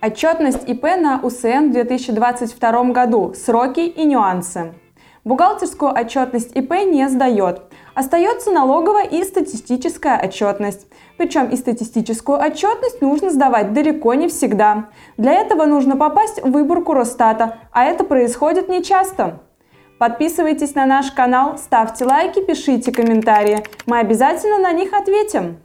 Отчетность ИП на УСН в 2022 году. Сроки и нюансы. Бухгалтерскую отчетность ИП не сдает. Остается налоговая и статистическая отчетность. Причем и статистическую отчетность нужно сдавать далеко не всегда. Для этого нужно попасть в выборку Росстата, а это происходит нечасто. Подписывайтесь на наш канал, ставьте лайки, пишите комментарии. Мы обязательно на них ответим.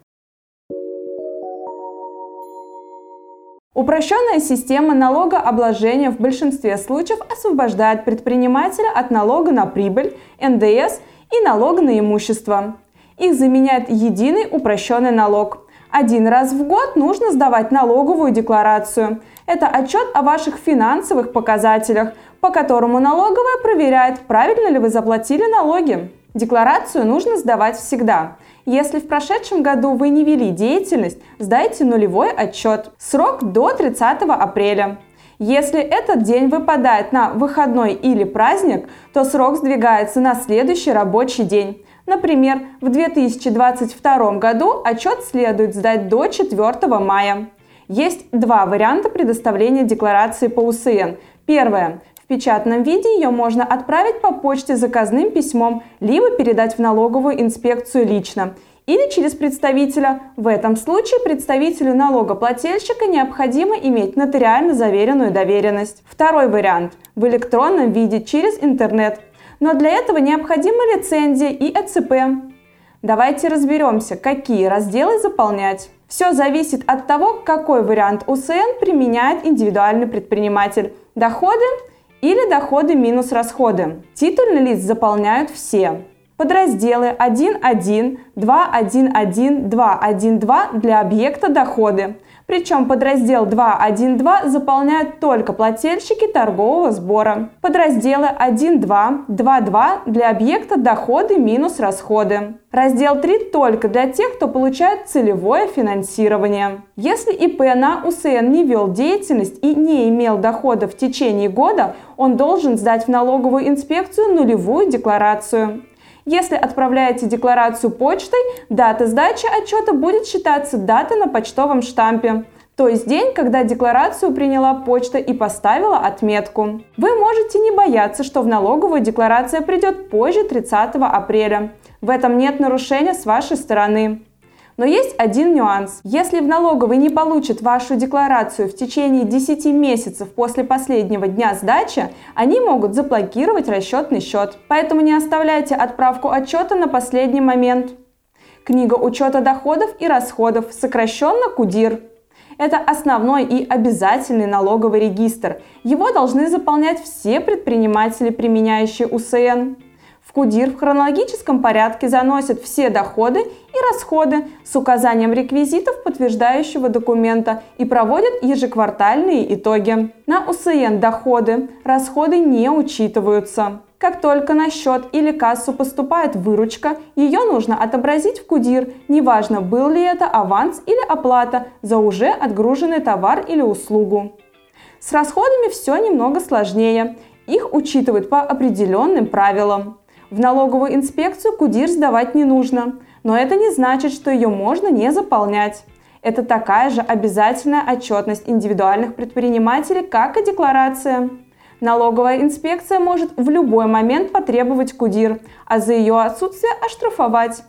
Упрощенная система налогообложения в большинстве случаев освобождает предпринимателя от налога на прибыль, НДС и налога на имущество. Их заменяет единый упрощенный налог. Один раз в год нужно сдавать налоговую декларацию. Это отчет о ваших финансовых показателях, по которому налоговая проверяет, правильно ли вы заплатили налоги. Декларацию нужно сдавать всегда. Если в прошедшем году вы не вели деятельность, сдайте нулевой отчет. Срок до 30 апреля. Если этот день выпадает на выходной или праздник, то срок сдвигается на следующий рабочий день. Например, в 2022 году отчет следует сдать до 4 мая. Есть два варианта предоставления декларации по УСН. Первое. В печатном виде ее можно отправить по почте заказным письмом, либо передать в налоговую инспекцию лично или через представителя. В этом случае представителю налогоплательщика необходимо иметь нотариально заверенную доверенность. Второй вариант – в электронном виде через интернет. Но для этого необходима лицензия и ЭЦП. Давайте разберемся, какие разделы заполнять. Все зависит от того, какой вариант УСН применяет индивидуальный предприниматель. Доходы или доходы минус расходы. Титульный лист заполняют все. Подразделы 1.1, 2.1.1, 2.1.2 для объекта доходы. Причем подраздел 2.1.2 заполняют только плательщики торгового сбора. Подразделы 1.2, 2.2 для объекта доходы минус расходы. Раздел 3 только для тех, кто получает целевое финансирование. Если ИП на УСН не вел деятельность и не имел дохода в течение года, он должен сдать в налоговую инспекцию нулевую декларацию. Если отправляете декларацию почтой, дата сдачи отчета будет считаться дата на почтовом штампе то есть день, когда декларацию приняла почта и поставила отметку. Вы можете не бояться, что в налоговую декларация придет позже 30 апреля. В этом нет нарушения с вашей стороны. Но есть один нюанс. Если в налоговой не получат вашу декларацию в течение 10 месяцев после последнего дня сдачи, они могут заблокировать расчетный счет. Поэтому не оставляйте отправку отчета на последний момент. Книга учета доходов и расходов, сокращенно КУДИР. Это основной и обязательный налоговый регистр. Его должны заполнять все предприниматели, применяющие УСН. В КУДИР в хронологическом порядке заносят все доходы расходы с указанием реквизитов подтверждающего документа и проводят ежеквартальные итоги. На УСН доходы, расходы не учитываются. Как только на счет или кассу поступает выручка, ее нужно отобразить в КУДИР, неважно был ли это аванс или оплата за уже отгруженный товар или услугу. С расходами все немного сложнее. Их учитывают по определенным правилам. В налоговую инспекцию КУДИР сдавать не нужно, но это не значит, что ее можно не заполнять. Это такая же обязательная отчетность индивидуальных предпринимателей, как и декларация. Налоговая инспекция может в любой момент потребовать КУДИР, а за ее отсутствие оштрафовать.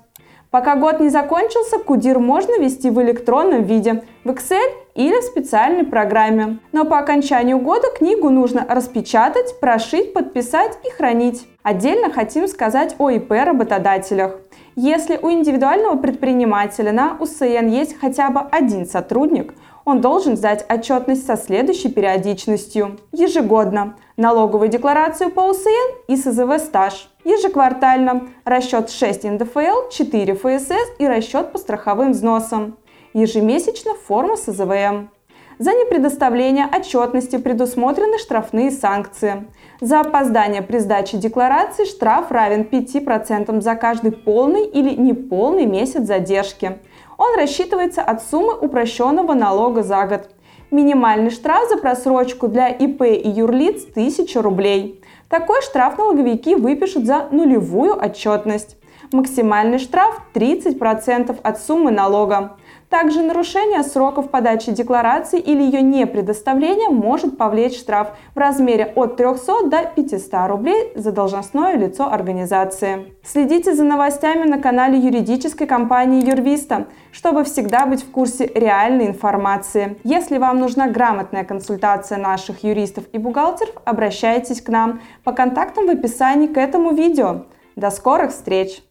Пока год не закончился, КУДИР можно вести в электронном виде, в Excel или в специальной программе. Но по окончанию года книгу нужно распечатать, прошить, подписать и хранить. Отдельно хотим сказать о ИП-работодателях. Если у индивидуального предпринимателя на УСН есть хотя бы один сотрудник, он должен сдать отчетность со следующей периодичностью. Ежегодно налоговую декларацию по УСН и СЗВ стаж. Ежеквартально расчет 6 НДФЛ, 4 ФСС и расчет по страховым взносам. Ежемесячно форма СЗВМ. За непредоставление отчетности предусмотрены штрафные санкции. За опоздание при сдаче декларации штраф равен 5% за каждый полный или неполный месяц задержки. Он рассчитывается от суммы упрощенного налога за год. Минимальный штраф за просрочку для ИП и юрлиц 1000 рублей. Такой штраф налоговики выпишут за нулевую отчетность. Максимальный штраф 30% от суммы налога. Также нарушение сроков подачи декларации или ее непредоставление может повлечь штраф в размере от 300 до 500 рублей за должностное лицо организации. Следите за новостями на канале юридической компании Юрвиста, чтобы всегда быть в курсе реальной информации. Если вам нужна грамотная консультация наших юристов и бухгалтеров, обращайтесь к нам по контактам в описании к этому видео. До скорых встреч!